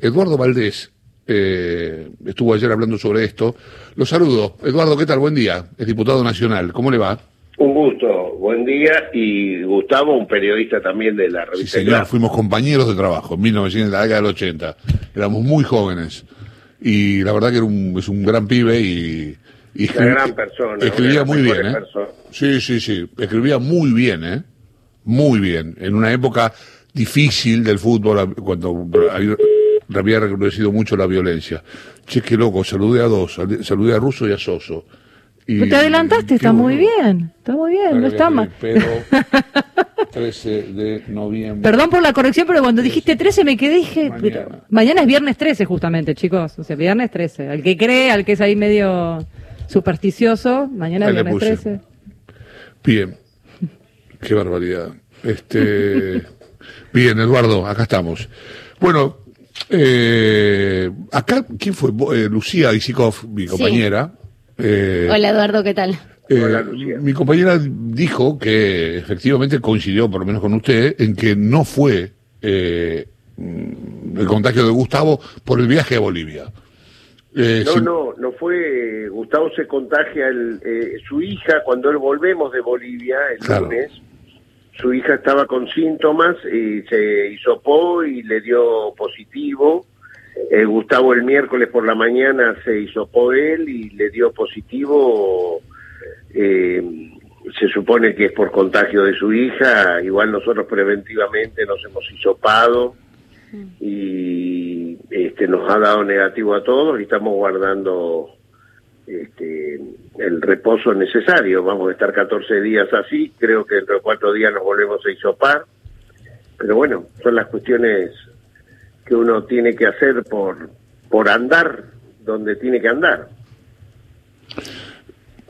Eduardo Valdés eh, estuvo ayer hablando sobre esto. Lo saludo. Eduardo, ¿qué tal? Buen día. Es diputado nacional. ¿Cómo le va? Un gusto, buen día. Y Gustavo, un periodista también de la Sí, revista. señor. Claro. Fuimos compañeros de trabajo en 1900, en la década del 80. Éramos muy jóvenes. Y la verdad que era un, es un gran pibe y... y Una gran persona, Escribía muy bien, ¿eh? personas. Sí, sí, sí. Escribía muy bien, ¿eh? Muy bien. En una época difícil del fútbol, cuando había, había recrudecido mucho la violencia. Che, qué loco. Saludé a dos. sal- Saludé a Russo y a Soso. Y- Te adelantaste, está muy bueno. bien, está muy bien, no está mal. Pero 13 de noviembre. Perdón por la corrección, pero cuando dijiste 13 me quedé dije, Mañana. pero- mañana es viernes 13 justamente, chicos, o sea, viernes 13. Al que cree, al que es ahí medio supersticioso, mañana es viernes puse. 13. Bien. Qué barbaridad. Este. Bien, Eduardo, acá estamos. Bueno, eh, acá, ¿quién fue? Eh, Lucía Isikov, mi compañera. Eh, Hola Eduardo, ¿qué tal? eh, Hola, Lucía. mi compañera dijo que efectivamente coincidió, por lo menos con usted, en que no fue eh, el contagio de Gustavo por el viaje a Bolivia. Eh, No, no, no fue. Gustavo se contagia el, eh, su hija cuando él volvemos de Bolivia el Claro. lunes. Su hija estaba con síntomas y se hisopó y le dio positivo. Eh, Gustavo el miércoles por la mañana se hisopó él y le dio positivo. Eh, se supone que es por contagio de su hija. Igual nosotros preventivamente nos hemos hisopado y este, nos ha dado negativo a todos y estamos guardando este, el reposo necesario. Vamos a estar 14 días así, creo que dentro de cuatro días nos volvemos a hisopar, pero bueno, son las cuestiones que uno tiene que hacer por, por andar donde tiene que andar.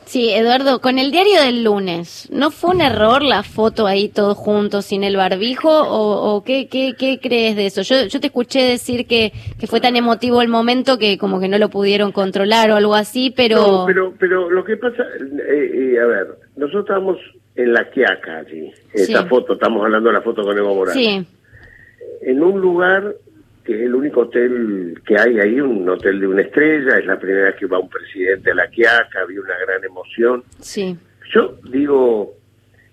Sí, Eduardo, con el diario del lunes, ¿no fue un error la foto ahí todos juntos sin el barbijo o, o qué, qué, qué crees de eso? Yo, yo te escuché decir que, que fue tan emotivo el momento que como que no lo pudieron controlar o algo así, pero... No, pero, pero lo que pasa, eh, eh, a ver, nosotros estamos en la Quiaca allí, esta Sí. foto, estamos hablando de la foto con Evo Morales. Sí, en un lugar que es el único hotel que hay ahí, un hotel de una estrella, es la primera vez que va un presidente a la Quiaca, había una gran emoción. sí, Yo digo,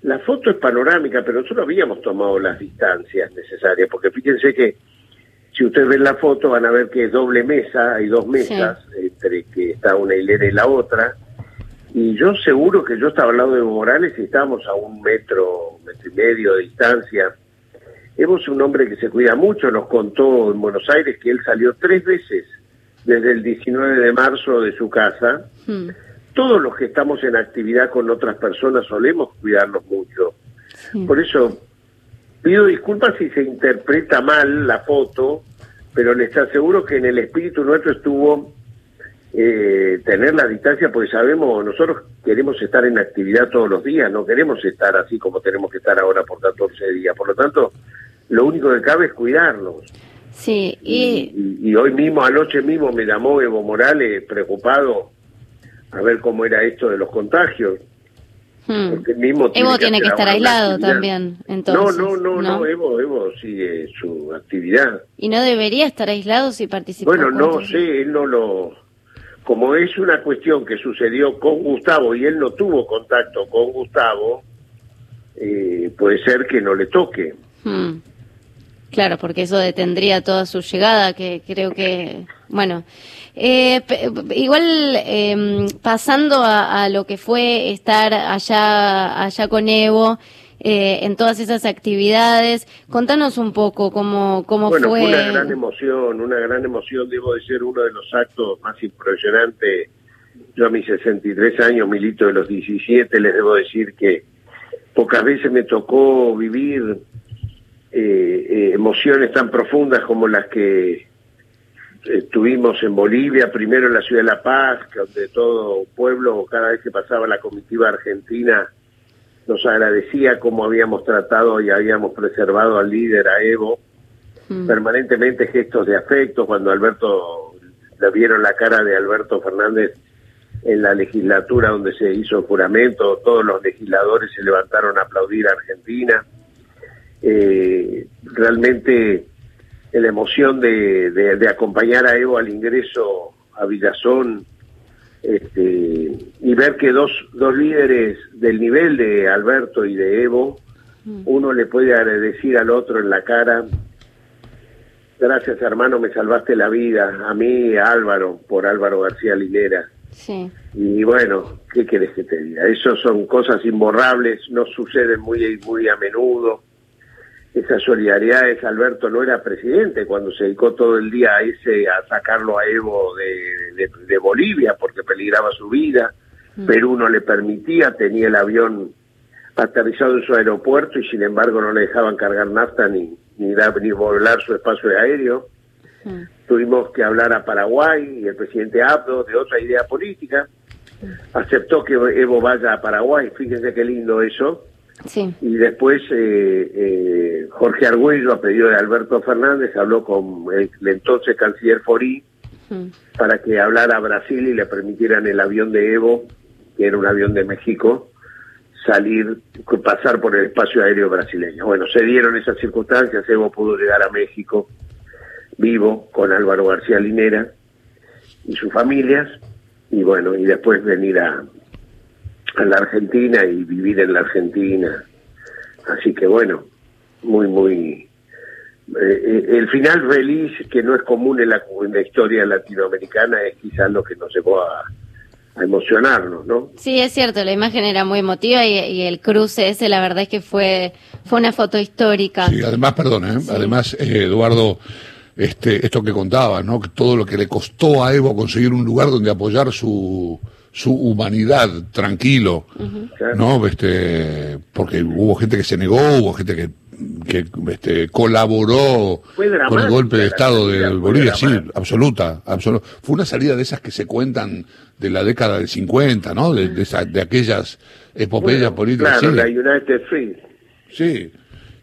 la foto es panorámica, pero nosotros habíamos tomado las distancias necesarias, porque fíjense que si ustedes ven la foto van a ver que es doble mesa, hay dos mesas, entre que está una hilera y la otra, y yo seguro que yo estaba al lado de Morales y estábamos a un metro, metro y medio de distancia. Evo es un hombre que se cuida mucho, nos contó en Buenos Aires que él salió tres veces desde el 19 de marzo de su casa, hmm, todos los que estamos en actividad con otras personas solemos cuidarnos mucho. sí. Por eso pido disculpas si se interpreta mal la foto, pero les aseguro que en el espíritu nuestro estuvo eh, tener la distancia, porque sabemos, nosotros queremos estar en actividad todos los días, no queremos estar así como tenemos que estar ahora por 14 días. Por lo tanto, lo único que cabe es cuidarnos. Sí, y... Y, y hoy mismo, anoche mismo, me llamó Evo Morales preocupado a ver cómo era esto de los contagios. hmm. Porque él mismo Evo tiene que estar aislado actividad. también, entonces. no, no, no, no, Evo, Evo sigue su actividad. Y no debería estar aislado si participa. Bueno, no sé, él no lo... Como es una cuestión que sucedió con Gustavo y él no tuvo contacto con Gustavo, eh, puede ser que no le toque. Hmm. Claro, porque eso detendría toda su llegada, que creo que, bueno, eh, igual eh, pasando a, a lo que fue estar allá, allá con Evo, eh, en todas esas actividades, contanos un poco cómo, cómo bueno, fue. fue una gran emoción, una gran emoción, debo de ser uno de los actos más impresionantes. Yo a mis 63 años, milito de los 17, les debo decir que pocas veces me tocó vivir eh, eh, emociones tan profundas como las que estuvimos en Bolivia, primero en la ciudad de La Paz, donde todo pueblo, cada vez que pasaba la comitiva argentina, nos agradecía cómo habíamos tratado y habíamos preservado al líder, a Evo, Hmm. permanentemente gestos de afecto, cuando Alberto, le vieron la cara de Alberto Fernández en la legislatura donde se hizo el juramento, todos los legisladores se levantaron a aplaudir a Argentina. Eh, realmente en la emoción de, de, acompañar a Evo al ingreso a Villazón este, y ver que dos, dos líderes del nivel de Alberto y de Evo, mm. uno le puede decir al otro en la cara, gracias hermano, me salvaste la vida, a mí, Álvaro, por Álvaro García Linera. Sí. Y bueno, ¿qué quieres que te diga? Eso son cosas imborrables, no suceden muy, muy a menudo. Esas solidaridades, Alberto no era presidente cuando se dedicó todo el día a ese a sacarlo a Evo de, de, Bolivia porque peligraba su vida. Mm. Perú no le permitía, tenía el avión aterrizado en su aeropuerto y sin embargo no le dejaban cargar nafta ni, ni, ni volar su espacio de aéreo. Mm. Tuvimos que hablar a Paraguay y el presidente Abdo de otra idea política. Mm. Aceptó que Evo vaya a Paraguay, fíjense qué lindo eso. Sí. Y después eh, eh, Jorge Argüello, a pedido de Alberto Fernández, habló con el, entonces canciller Forí para que hablara a Brasil y le permitieran el avión de Evo, que era un avión de México, salir, pasar por el espacio aéreo brasileño. Bueno, se dieron esas circunstancias, Evo pudo llegar a México vivo con Álvaro García Linera y sus familias, y bueno, y después venir a, a la Argentina y vivir en la Argentina. Así que bueno, muy, muy... Eh, el final feliz, que no es común en la, en la historia latinoamericana, es quizás lo que nos llevó a, a emocionarnos, ¿no? Sí, es cierto, la imagen era muy emotiva y, el cruce ese, la verdad es que fue, fue una foto histórica. Sí, además, perdón, ¿eh? además, eh, Eduardo, este, esto que contabas, ¿no? Que todo lo que le costó a Evo conseguir un lugar donde apoyar su, su humanidad, tranquilo, ¿no? Este, porque hubo gente que se negó, hubo gente que que este, colaboró con el golpe de Estado de Bolivia, sí, absoluta, absoluta. Fue una salida de esas que se cuentan de la década del 50, ¿no? De, de, aquellas epopeyas políticas. Claro, la United Free. Sí.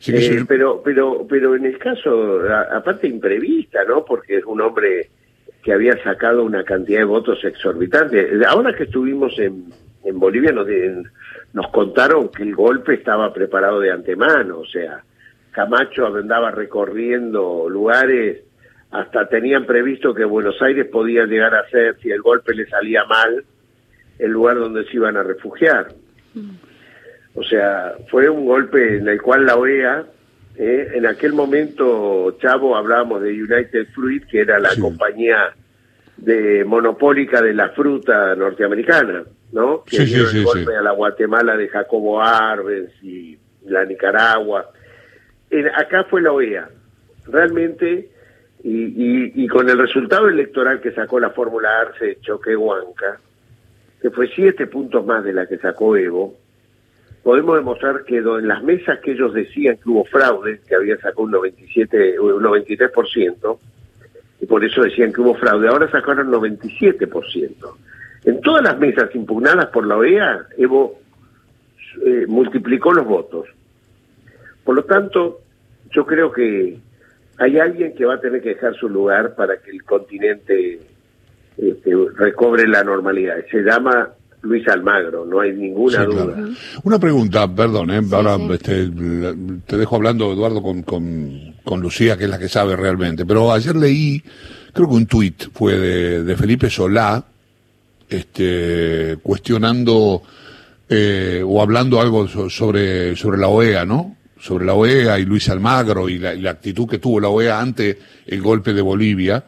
Eh, pero, pero, pero en el caso, aparte imprevista, ¿no? Porque es un hombre que había sacado una cantidad de votos exorbitantes. Ahora que estuvimos en, en Bolivia nos, nos contaron que el golpe estaba preparado de antemano, o sea, Camacho andaba recorriendo lugares, hasta tenían previsto que Buenos Aires podía llegar a ser, si el golpe le salía mal, el lugar donde se iban a refugiar. Mm. O sea, fue un golpe en el cual la OEA, eh, en aquel momento, Chavo, hablábamos de United Fruit, que era la compañía de monopólica de la fruta norteamericana. ¿no? Que sí, el golpe a la Guatemala de Jacobo Arbenz y la Nicaragua. acá fue la OEA. Realmente, y, y, con el resultado electoral que sacó la Fórmula Arce Choquehuanca, que fue siete puntos más de la que sacó Evo, podemos demostrar que en las mesas que ellos decían que hubo fraude, que había sacado un 97, un 93%, y por eso decían que hubo fraude, ahora sacaron 97%. En todas las mesas impugnadas por la OEA, Evo eh, multiplicó los votos. Por lo tanto, yo creo que hay alguien que va a tener que dejar su lugar para que el continente este, recobre la normalidad. Se llama Luis Almagro, no hay ninguna duda. Una pregunta, perdón, ¿eh? ahora Este, te dejo hablando, Eduardo, con, con, con, Lucía, que es la que sabe realmente, pero ayer leí, creo que un tuit fue de, de Felipe Solá, este, cuestionando eh, o hablando algo sobre, sobre la OEA, ¿no? Sobre la OEA y Luis Almagro y la, actitud que tuvo la OEA ante el golpe de Bolivia.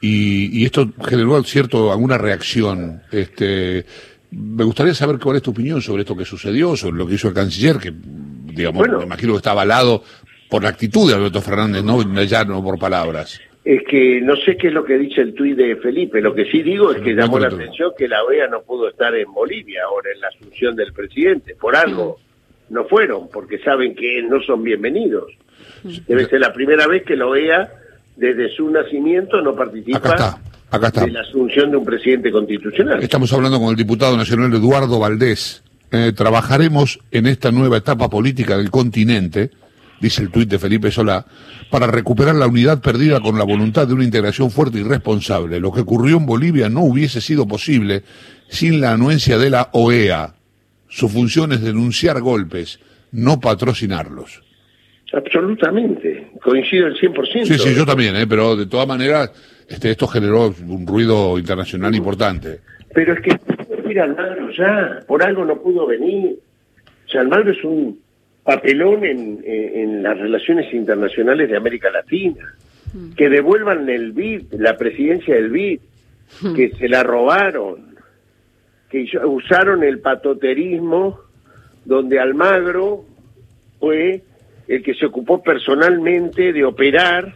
Y, y, esto generó cierto alguna reacción. Este, me gustaría saber cuál es tu opinión sobre esto que sucedió, sobre lo que hizo el canciller, que digamos, me imagino que está avalado por la actitud de Alberto Fernández, no ya no por palabras. Es que no sé qué es lo que dice el tuit de Felipe, lo que sí digo es que llamó la atención que la OEA no pudo estar en Bolivia ahora en la asunción del presidente, por algo no fueron, porque saben que no son bienvenidos. Debe ser la primera vez que la OEA desde su nacimiento no participa en la asunción de un presidente constitucional. Estamos hablando con el diputado nacional Eduardo Valdés. Eh, trabajaremos en esta nueva etapa política del continente dice el tuit de Felipe Solá, para recuperar la unidad perdida con la voluntad de una integración fuerte y responsable. Lo que ocurrió en Bolivia no hubiese sido posible sin la anuencia de la OEA. Su función es denunciar golpes, no patrocinarlos. Absolutamente. coincido al 100%. Sí, sí, yo también, ¿eh? pero de todas maneras este, esto generó un ruido internacional importante. Pero es que mira Almagro ya, por algo no pudo venir. O sea, Almagro es un papelón en, en, las relaciones internacionales de América Latina. Mm. Que devuelvan el BID, la presidencia del BID, mm. que se la robaron, que usaron el patoterismo donde Almagro fue el que se ocupó personalmente de operar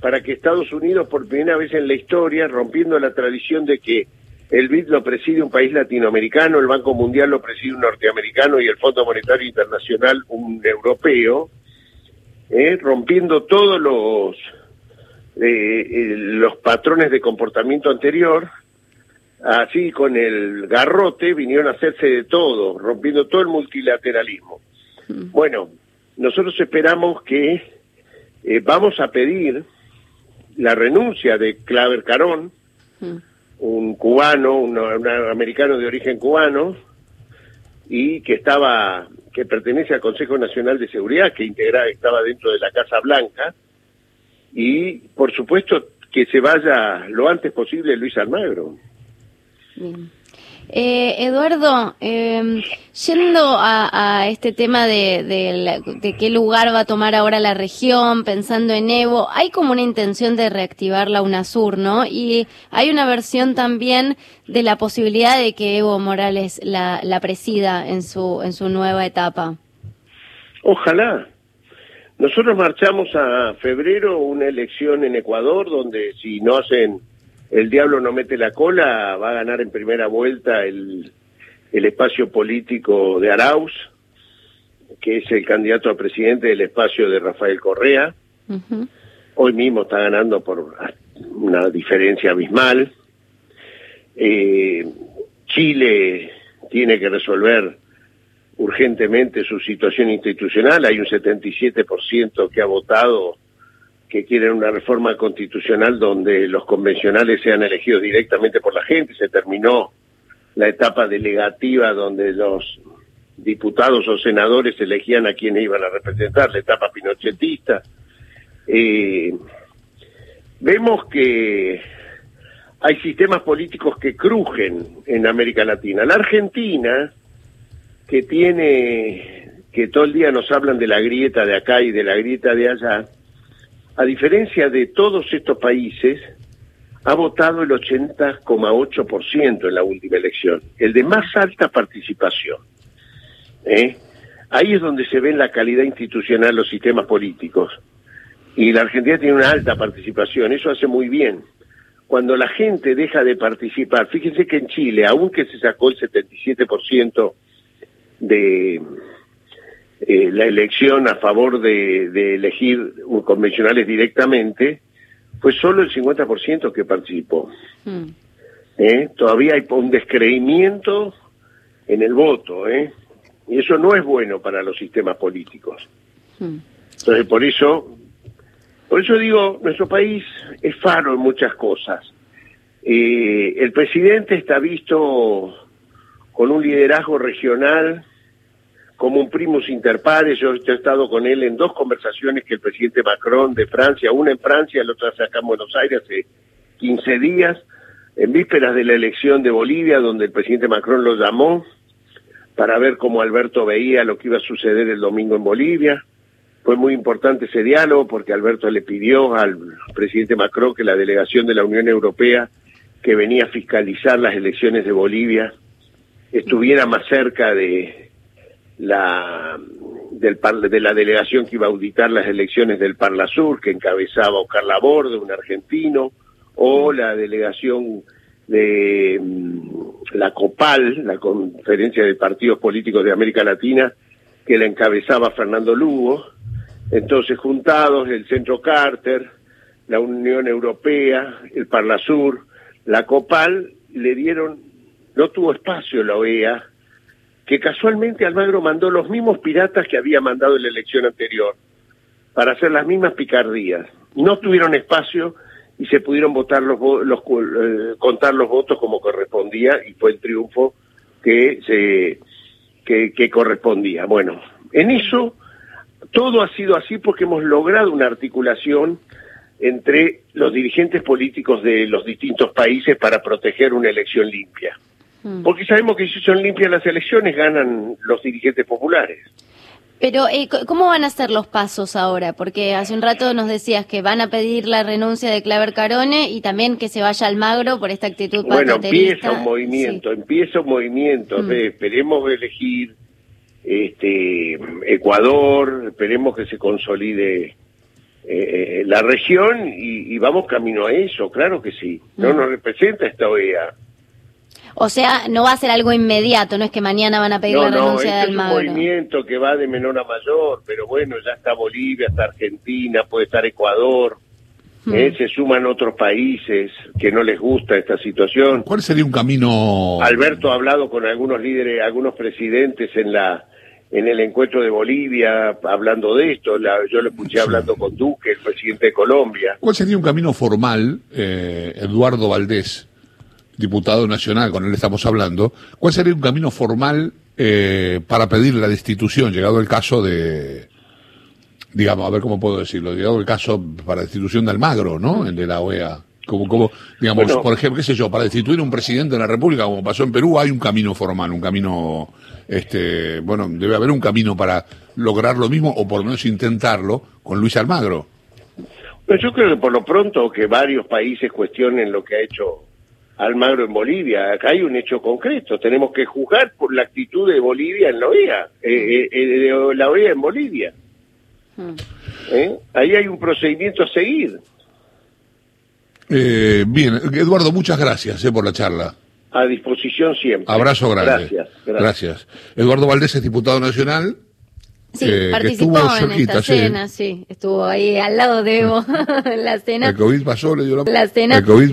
para que Estados Unidos, por primera vez en la historia, rompiendo la tradición de que el BID lo preside un país latinoamericano, el Banco Mundial lo preside un norteamericano y el Fondo Monetario Internacional un europeo, eh, rompiendo todos los, eh, eh, los patrones de comportamiento anterior, así con el garrote vinieron a hacerse de todo, rompiendo todo el multilateralismo. Mm. Bueno, nosotros esperamos que vamos a pedir la renuncia de Claver Carón, mm un cubano, un, americano de origen cubano, y que estaba, que pertenece al Consejo Nacional de Seguridad, que integra, estaba dentro de la Casa Blanca, y por supuesto que se vaya lo antes posible Luis Almagro. Eh, Eduardo, eh, yendo a, este tema de, qué lugar va a tomar ahora la región, pensando en Evo, hay como una intención de reactivar la UNASUR, ¿no? Y hay una versión también de la posibilidad de que Evo Morales la, la presida en su, en su nueva etapa. Ojalá. Nosotros marchamos a febrero una elección en Ecuador donde si no hacen el diablo no mete la cola, va a ganar en primera vuelta el, el espacio político de Arauz, que es el candidato a presidente del espacio de Rafael Correa. Hoy mismo está ganando por una diferencia abismal. Eh, Chile tiene que resolver urgentemente su situación institucional. Hay un 77% que ha votado que quieren una reforma constitucional donde los convencionales sean elegidos directamente por la gente. Se terminó la etapa delegativa donde los diputados o senadores elegían a quienes iban a representar, la etapa pinochetista. Eh, vemos que hay sistemas políticos que crujen en América Latina. La Argentina, que tiene, que todo el día nos hablan de la grieta de acá y de la grieta de allá, a diferencia de todos estos países, ha votado el 80,8% en la última elección, el de más alta participación. ¿eh? Ahí es donde se ve la calidad institucional los sistemas políticos. Y la Argentina tiene una alta participación, eso hace muy bien. Cuando la gente deja de participar, fíjense que en Chile, aunque se sacó el 77% de, eh, la elección a favor de, elegir convencionales directamente, fue solo el 50% que participó. Hmm. ¿Eh? Todavía hay un descreimiento en el voto, ¿eh? y eso no es bueno para los sistemas políticos. Hmm. Entonces, por eso, por eso digo, nuestro país es faro en muchas cosas. Eh, el presidente está visto con un liderazgo regional como un primus inter pares. Yo, he estado con él en dos conversaciones que el presidente Macron de Francia, una en Francia, la otra acá en Buenos Aires hace 15 días, en vísperas de la elección de Bolivia, donde el presidente Macron lo llamó para ver cómo Alberto veía lo que iba a suceder el domingo en Bolivia. Fue muy importante ese diálogo porque Alberto le pidió al presidente Macron que la delegación de la Unión Europea que venía a fiscalizar las elecciones de Bolivia estuviera más cerca de, la del de la delegación que iba a auditar las elecciones del Parla Sur, que encabezaba Oscar Laborde, un argentino, o la delegación de mm, la COPAL, la Conferencia de Partidos Políticos de América Latina, que la encabezaba Fernando Lugo. Entonces, juntados, el Centro Carter, la Unión Europea, el Parla Sur, la COPAL, le dieron, no tuvo espacio la OEA que casualmente Almagro mandó los mismos piratas que había mandado en la elección anterior para hacer las mismas picardías. No tuvieron espacio y se pudieron votar los, los eh, contar los votos como correspondía y fue el triunfo que se que, correspondía. Bueno, en eso todo ha sido así porque hemos logrado una articulación entre los dirigentes políticos de los distintos países para proteger una elección limpia. Mm. Porque sabemos que si son limpias las elecciones ganan los dirigentes populares. Pero, eh, ¿cómo van a ser los pasos ahora? Porque hace un rato nos decías que van a pedir la renuncia de Claver Carone y también que se vaya Almagro por esta actitud Bueno, empieza un movimiento, Sí. empieza un movimiento. Mm. de- esperemos elegir este Ecuador, esperemos que se consolide eh, la región y, y vamos camino a eso, claro que sí. No Mm. nos representa esta OEA. O sea, no va a ser algo inmediato, no es que mañana van a pedir No, la no, renuncia de este es un Almagro. movimiento que va de menor a mayor, pero bueno, ya está Bolivia, está Argentina, puede estar Ecuador, Mm. eh, se suman otros países que no les gusta esta situación. ¿Cuál sería un camino? Alberto ha hablado con algunos líderes, algunos presidentes en la en el encuentro de Bolivia hablando de esto. La- yo lo escuché hablando con Duque, el presidente de Colombia. ¿Cuál sería un camino formal, eh, Eduardo Valdés, diputado nacional, con él estamos hablando, cuál sería un camino formal eh, para pedir la destitución, llegado el caso de, digamos, a ver cómo puedo decirlo, llegado el caso para destitución de Almagro, ¿no? El de la OEA. Como, como, digamos, Bueno. por ejemplo, qué sé yo, para destituir a un presidente de la República, como pasó en Perú, hay un camino formal, un camino, este, bueno, debe haber un camino para lograr lo mismo, o por lo menos intentarlo, con Luis Almagro. Pero yo creo que por lo pronto que varios países cuestionen lo que ha hecho Almagro en Bolivia. Acá hay un hecho concreto. Tenemos que juzgar por la actitud de Bolivia en la OEA, eh, eh, eh, de la OEA en Bolivia. Mm. ¿Eh? Ahí hay un procedimiento a seguir. Eh, bien, Eduardo, muchas gracias eh, por la charla. A disposición siempre. Abrazo grande. Gracias. gracias. Gracias. Eduardo Valdés es diputado nacional. Sí, eh, que participó estuvo en cerquita, esta sí. cena, sí. Estuvo ahí al lado de Evo en la cena. El COVID pasó, le dio la... La cena. El COVID